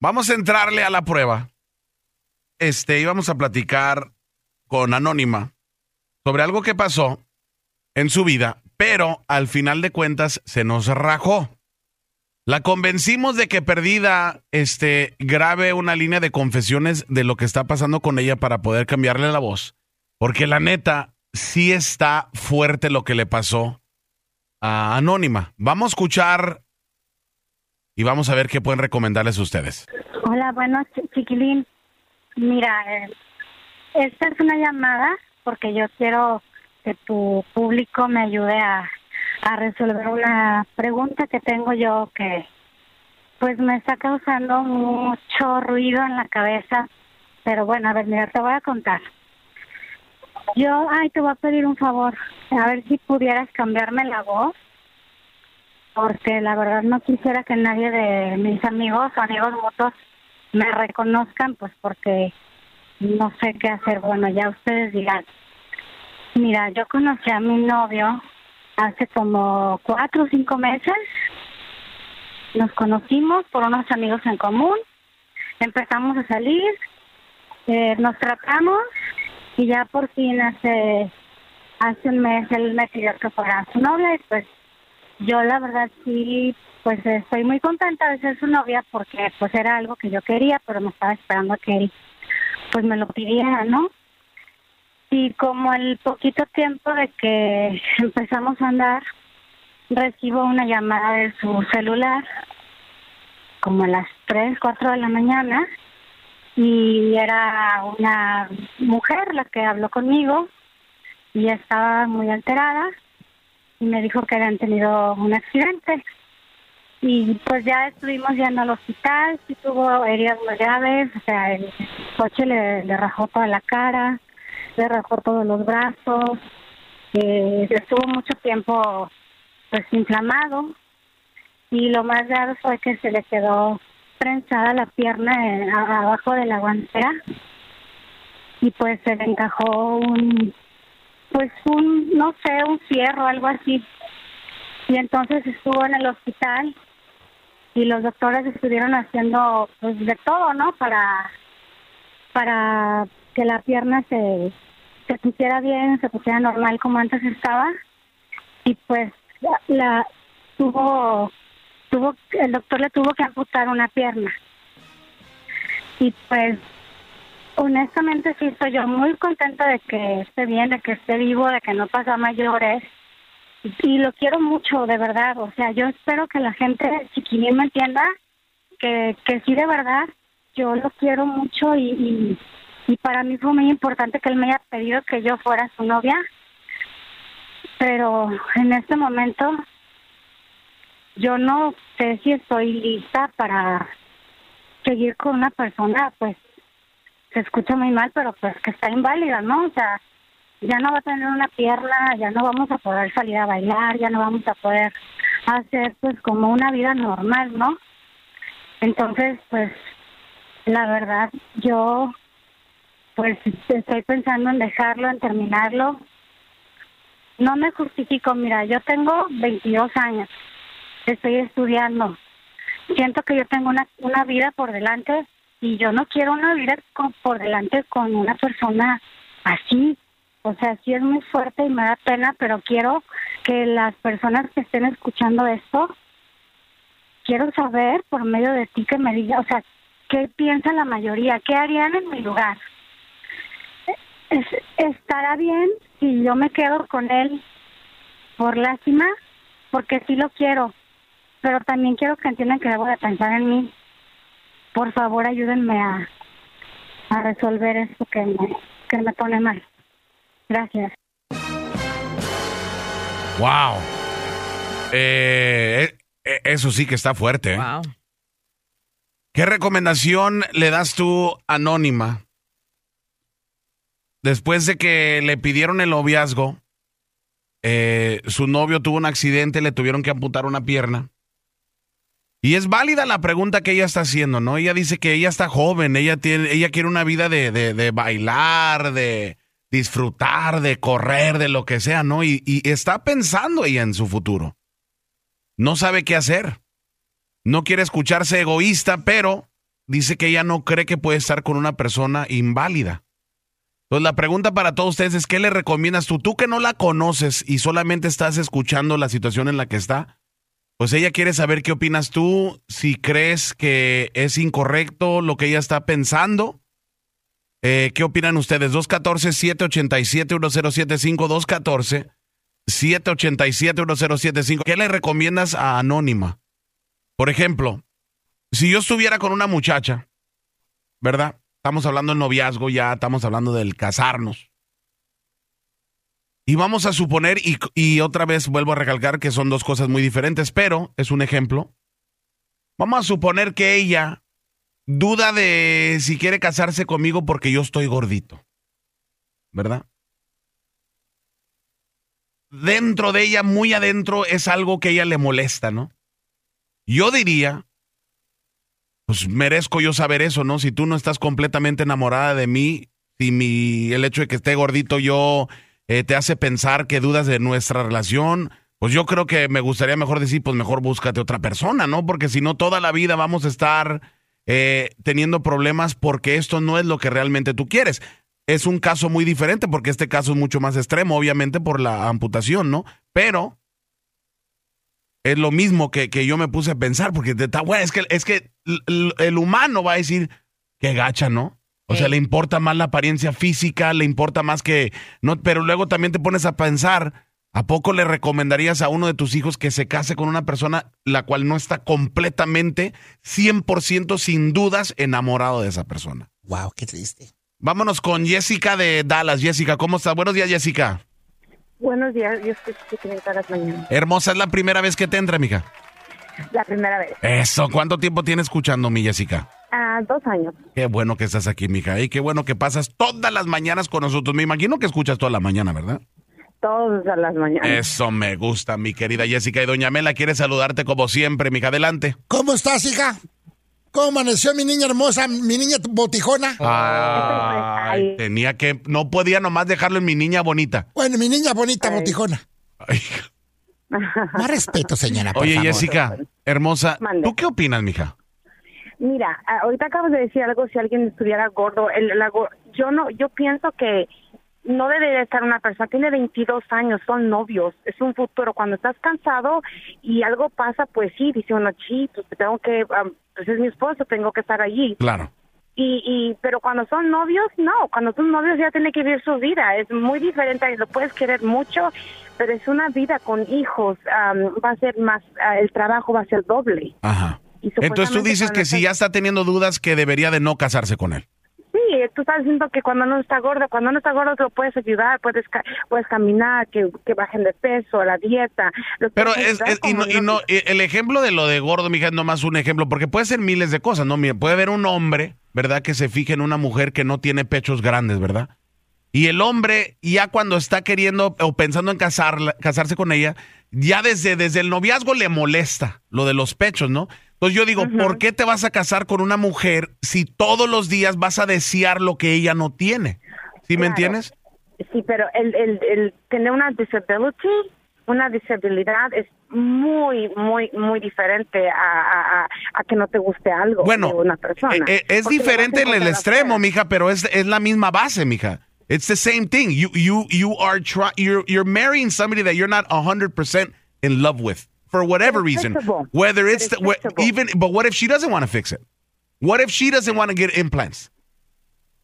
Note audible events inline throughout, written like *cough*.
Vamos a entrarle a la prueba. Este, íbamos a platicar con Anónima sobre algo que pasó en su vida, pero al final de cuentas se nos rajó. La convencimos de que perdida este grabe una línea de confesiones de lo que está pasando con ella para poder cambiarle la voz, porque la neta sí está fuerte lo que le pasó a Anónima. Vamos a escuchar y vamos a ver qué pueden recomendarles ustedes. Hola, bueno, chiquilín. Mira, eh, esta es una llamada porque yo quiero que tu público me ayude a, a resolver una pregunta que tengo yo que pues me está causando mucho ruido en la cabeza. Pero bueno, a ver, mira, te voy a contar. Yo, ay, te voy a pedir un favor. A ver si pudieras cambiarme la voz porque la verdad no quisiera que nadie de mis amigos o amigos mutuos me reconozcan, pues porque no sé qué hacer. Bueno, ya ustedes dirán. Mira, yo conocí a mi novio hace como cuatro o cinco meses. Nos conocimos por unos amigos en común. Empezamos a salir, eh, nos tratamos y ya por fin hace hace un mes él me pidió que fuera su novia y pues yo la verdad sí, pues estoy muy contenta de ser su novia porque pues era algo que yo quería, pero me estaba esperando a que él pues me lo pidiera, ¿no? Y como el poquito tiempo de que empezamos a andar, recibo una llamada de su celular, como a las 3, 4 de la mañana, y era una mujer la que habló conmigo y estaba muy alterada y me dijo que habían tenido un accidente. Y pues ya estuvimos yendo al hospital, sí tuvo heridas muy graves, o sea, el coche le, le rajó toda la cara, le rajó todos los brazos, eh, estuvo mucho tiempo pues inflamado y lo más grave fue que se le quedó prensada la pierna a- abajo de la guantera y pues se le encajó un pues un, no sé, un fierro, algo así. Y entonces estuvo en el hospital y los doctores estuvieron haciendo pues de todo, ¿no? Para para que la pierna se se pusiera bien, se pusiera normal como antes estaba. Y pues la, la tuvo tuvo el doctor le tuvo que amputar una pierna. Y pues honestamente sí estoy yo muy contenta de que esté bien, de que esté vivo, de que no pasa mayores. Y lo quiero mucho, de verdad. O sea, yo espero que la gente chiquilín me entienda que, que sí, de verdad, yo lo quiero mucho y, y, y para mí fue muy importante que él me haya pedido que yo fuera su novia. Pero en este momento yo no sé si estoy lista para seguir con una persona, pues se escucha muy mal, pero pues que está inválida, ¿no? O sea, ya no va a tener una pierna, ya no vamos a poder salir a bailar, ya no vamos a poder hacer pues como una vida normal, ¿no? Entonces, pues la verdad, yo pues estoy pensando en dejarlo, en terminarlo. No me justifico, mira, yo tengo 22 años, estoy estudiando, siento que yo tengo una, una vida por delante y yo no quiero una vida por delante con una persona así. O sea, sí es muy fuerte y me da pena, pero quiero que las personas que estén escuchando esto, quiero saber por medio de ti que me diga, o sea, qué piensa la mayoría, qué harían en mi lugar. Es- ¿Estará bien si yo me quedo con él por lástima? Porque sí lo quiero, pero también quiero que entiendan que debo de pensar en mí por favor ayúdenme a, a resolver esto que me, que me pone mal. Gracias. Wow. Eh, eh, eso sí que está fuerte. ¿eh? Wow. ¿Qué recomendación le das tú anónima después de que le pidieron el noviazgo? eh, su novio tuvo un accidente, le tuvieron que amputar una pierna. Y es válida la pregunta que ella está haciendo, ¿no? Ella dice que ella está joven, ella tiene, ella quiere una vida de, de, de bailar, de disfrutar, de correr, de lo que sea, ¿no? Y, y está pensando ella en su futuro. No sabe qué hacer. No quiere escucharse egoísta, pero dice que ella no cree que puede estar con una persona inválida. Entonces la pregunta para todos ustedes es, ¿qué le recomiendas tú? Tú que no la conoces y solamente estás escuchando la situación en la que está, pues ella quiere saber qué opinas tú, si crees que es incorrecto lo que ella está pensando. Eh, ¿Qué opinan ustedes? 214-787-1075, 214-787-1075. ¿Qué le recomiendas a Anónima? Por ejemplo, si yo estuviera con una muchacha, ¿verdad? Estamos hablando del noviazgo ya, estamos hablando del casarnos. Y vamos a suponer, y, otra vez vuelvo a recalcar que son dos cosas muy diferentes, pero es un ejemplo. Vamos a suponer que ella duda de si quiere casarse conmigo porque yo estoy gordito. ¿Verdad? Dentro de ella, muy adentro, es algo que a ella le molesta, ¿no? Yo diría pues merezco yo saber eso, ¿no? Si tú no estás completamente enamorada de mí, si mi, el hecho de que esté gordito yo eh, te hace pensar que dudas de nuestra relación, pues yo creo que me gustaría mejor decir, pues mejor búscate otra persona, ¿no? Porque si no, toda la vida vamos a estar eh, teniendo problemas porque esto no es lo que realmente tú quieres. Es un caso muy diferente porque este caso es mucho más extremo, obviamente por la amputación, ¿no? Pero es lo mismo que, yo me puse a pensar, porque bueno, es que, es que el, humano va a decir que gacha, ¿no? O sea, le importa más la apariencia física, le importa más que. no Pero luego también te pones a pensar, ¿a poco le recomendarías a uno de tus hijos que se case con una persona la cual no está completamente, 100% sin dudas, enamorado de esa persona? Wow, qué triste. Vámonos con Jessica de Dallas. Jessica, ¿cómo estás? Buenos días, Jessica. Buenos días, yo estoy todas las mañanas. Hermosa, ¿es la primera vez que te entra, mija? La primera vez. Eso, ¿cuánto tiempo tienes escuchando, mi Jessica? Ah, dos años. Qué bueno que estás aquí, mija, y qué bueno que pasas todas las mañanas con nosotros. Me imagino que escuchas toda la mañana, ¿verdad? Todas las mañanas. Eso me gusta, mi querida Jessica. Y doña Mela quiere saludarte como siempre, mija. Adelante. ¿Cómo estás, hija? ¿Cómo amaneció mi niña hermosa, mi niña botijona? Ay, tenía que, no podía nomás dejarlo en mi niña bonita. Bueno, mi niña bonita, botijona. Más respeto, señora. Por Oye, Jessica, hermosa, ¿tú qué opinas, mija? Mira, ahorita acabas de decir algo si alguien estuviera gordo. El, yo no, yo pienso que no debe estar una persona, tiene 22 años, son novios, es un futuro. Cuando estás cansado y algo pasa, pues sí, dice uno, sí, pues tengo que, pues es mi esposo, tengo que estar allí. Claro. Y, y, pero cuando son novios, no, cuando son novios ya tiene que vivir su vida, es muy diferente, lo puedes querer mucho, pero es una vida con hijos, va a ser más, ah, el trabajo va a ser doble. Ajá. Entonces tú dices que si ya está teniendo dudas que debería de no casarse con él. Sí, tú estás diciendo que cuando no está gordo, cuando no está gordo lo puedes ayudar, puedes puedes caminar, que, que bajen de peso, la dieta. Pero es, y, no, y no, el ejemplo de lo de gordo, mija, es nomás un ejemplo, porque puede ser miles de cosas, ¿no? Mira, puede haber un hombre, ¿verdad? Que se fije en una mujer que no tiene pechos grandes, ¿verdad? Y el hombre, ya cuando está queriendo o pensando en casarse con ella, ya desde, desde el noviazgo le molesta lo de los pechos, ¿no? Entonces yo digo, ¿por qué te vas a casar con una mujer si todos los días vas a desear lo que ella no tiene? ¿Sí me entiendes? Sí, pero el, el, el tener una disability, una disabilidad es muy, muy, muy diferente a, a, a que no te guste algo bueno, de una persona. Eh, eh, es diferente en el extremo, mija, pero es, es la misma base, mija. It's the same thing. You you you are try, you're you're marrying somebody that you're not 100% in love with for whatever reason. Whether it's the, even, but what if she doesn't want to fix it? What if she doesn't want to get implants?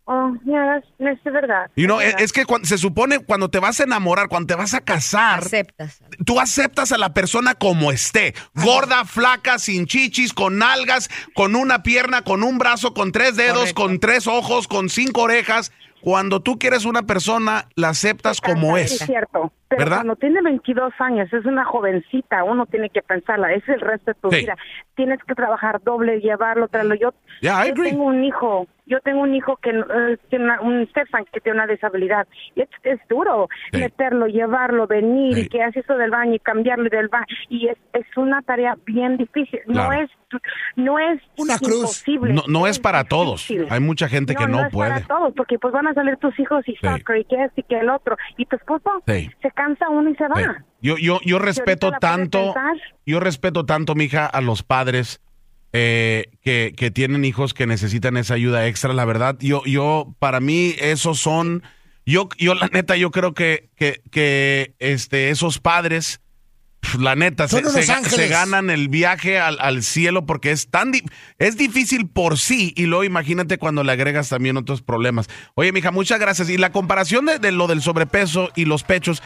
Oh, yeah, es verdad. You know, es, que cuando, se supone cuando te vas a enamorar, cuando te vas a casar, aceptas. Tú aceptas a la persona como esté, gorda, flaca, sin chichis, con nalgas, con una pierna, con un brazo, con tres dedos, con tres ojos, con cinco orejas. Cuando tú quieres una persona, la aceptas como es. Es cierto. Pero cuando tiene 22 años, es una jovencita, uno tiene que pensarla, es el resto de tu vida. Tienes que trabajar doble, llevarlo, traerlo. Yo, yo tengo un hijo yo tengo un hijo que eh, tiene un Stefan que tiene una disabilidad y es, duro meterlo, llevarlo, venir y que hace eso del baño y cambiarlo del baño y es, es una tarea bien difícil. No es no es una cruz. No, no es, para todos. Hay mucha gente que no, no es puede. Para todos, porque pues van a salir tus hijos y soccer y que este y que el otro y tu esposo se cansa uno y se va. Yo yo yo respeto tanto yo respeto tanto mija a los padres eh, que, que, tienen hijos que necesitan esa ayuda extra, la verdad. Yo, yo, para mí, esos son, yo, yo la neta, yo creo que, que, que este, esos padres, la neta, se, se, ganan el viaje al, al cielo porque es tan, es difícil por sí y luego imagínate cuando le agregas también otros problemas. Oye, mija, muchas gracias. Y la comparación de, de lo del sobrepeso y los pechos,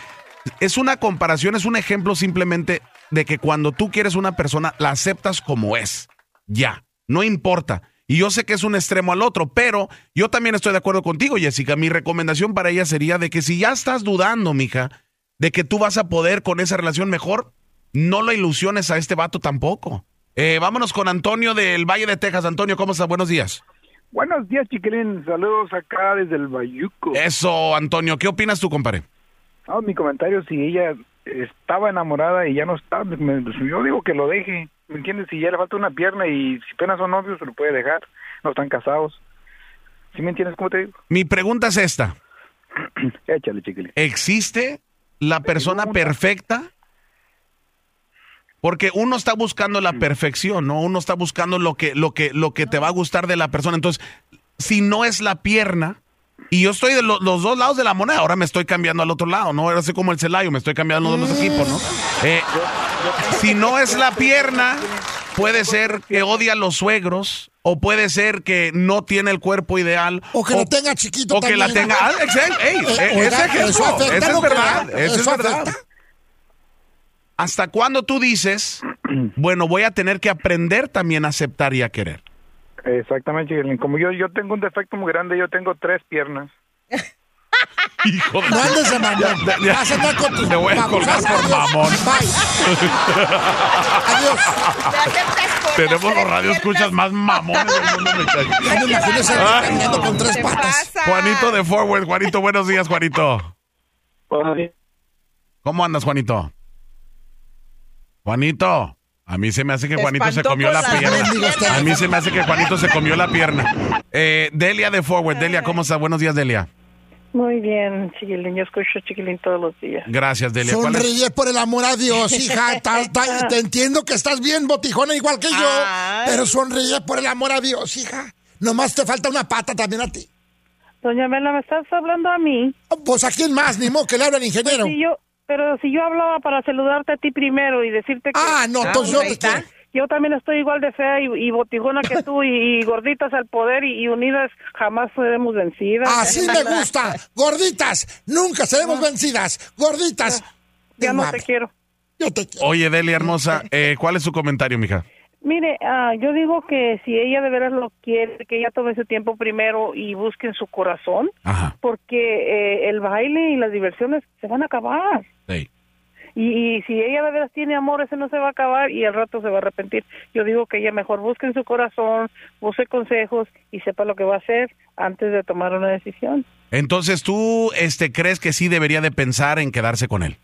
es una comparación, es un ejemplo simplemente de que cuando tú quieres una persona, la aceptas como es. Ya, no importa. Y yo sé que es un extremo al otro, pero yo también estoy de acuerdo contigo, Jessica. Mi recomendación para ella sería de que si ya estás dudando, mija, de que tú vas a poder con esa relación mejor, no lo ilusiones a este vato tampoco. Eh, vámonos con Antonio del Valle de Texas. Antonio, ¿cómo estás? Buenos días. Buenos días, chiquilín. Saludos acá desde el Bayuco. Eso, Antonio. ¿Qué opinas tú, compadre? Ah, mi comentario, si ella estaba enamorada y ya no está, yo digo que lo deje, ¿me entiendes? Si ya le falta una pierna y si apenas son novios, se lo puede dejar, no están casados. ¿Sí me entiendes cómo te digo? Mi pregunta es esta. *clears throat* Échale, chiquilín. ¿Existe la persona perfecta? Porque uno está buscando la perfección, ¿no? Uno está buscando lo que, lo que, lo que te va a gustar de la persona. Entonces, si no es la pierna, y yo estoy de los dos lados de la moneda. Ahora me estoy cambiando al otro lado, ¿no? Ahora soy como el Celayo, me estoy cambiando de los equipos, ¿no? Eh, si no es la pierna, puede ser que odia a los suegros, o puede ser que no tiene el cuerpo ideal. O que lo tenga chiquito O que la tenga... Ah, ey, eh, ese eso es verdad, eso es verdad. ¿Hasta cuándo tú dices, bueno, voy a tener que aprender también a aceptar y a querer? Exactamente, como yo yo tengo un defecto muy grande, yo tengo tres piernas. Hijo de... No andes de mamón. Vas a andar con tu... Te voy a colgar por mamón. Bye. Adiós. Tenemos los radioescuchas más mamones del mundo. Ya me imagino ese Ah. caminando con tres patas. Juanito de Forward. Juanito, buenos días, Juanito. ¿Cómo andas, Juanito? Juanito. A mí se me hace que Juanito se comió la pierna. *laughs* A mí se me hace que Juanito se comió la pierna. Eh, Delia de Forward. Delia, ¿cómo estás? Buenos días, Delia. Muy bien, chiquilín. Yo escucho chiquilín todos los días. Gracias, Delia. Sonríe por el amor a Dios, *laughs* hija. Ta- ta- te entiendo que estás bien botijona igual que yo, Ay. pero sonríe por el amor a Dios, hija. Nomás te falta una pata también a ti. Doña Mela, ¿me estás hablando a mí? Pues a quién más, ni modo que le habla el ingeniero. Si yo, pero si yo hablaba para saludarte a ti primero y decirte que... Ah, no, entonces yo está. quiero. Yo también estoy igual de fea y, y botijona que *laughs* tú y, y gorditas al poder y, y unidas jamás seremos vencidas. Así me gusta. Gorditas, nunca seremos vencidas. Gorditas. Ya no te quiero. Yo te quiero. Oye, Delia hermosa, eh, ¿cuál es su comentario, mija? Mire, ah, yo digo que si ella de veras lo quiere, que ella tome su tiempo primero y busque en su corazón, Ajá. porque eh, el baile y las diversiones se van a acabar. Sí. Y, y si ella de veras tiene amor, ese no se va a acabar y al rato se va a arrepentir. Yo digo que ella mejor busque en su corazón, busque consejos y sepa lo que va a hacer antes de tomar una decisión. Entonces, ¿tú este, crees que sí debería de pensar en quedarse con él?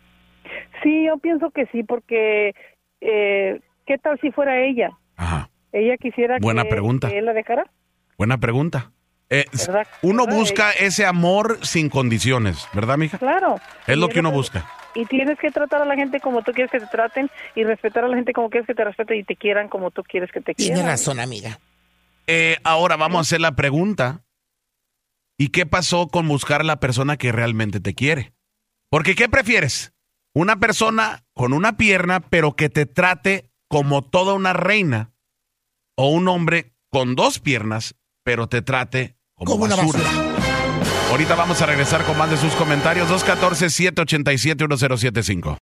Sí, yo pienso que sí, porque eh, ¿qué tal si fuera ella? Ajá. Ella quisiera Buena que, pregunta. que él la dejara. Buena pregunta. Eh, ¿Verdad? uno ¿Verdad? busca ese amor sin condiciones, ¿verdad, mija? Claro. Es lo que uno busca. Y tienes que tratar a la gente como tú quieres que te traten y respetar a la gente como quieres que te respeten y te quieran como tú quieres que te Tiene quieran. razón, amiga. Eh, ahora vamos a hacer la pregunta. ¿Y qué pasó con buscar a la persona que realmente te quiere? Porque ¿qué prefieres? Una persona con una pierna, pero que te trate como toda una reina. O un hombre con dos piernas, pero te trate como, Como una basura. Ahorita vamos a regresar con más de sus comentarios. 214-787-1075.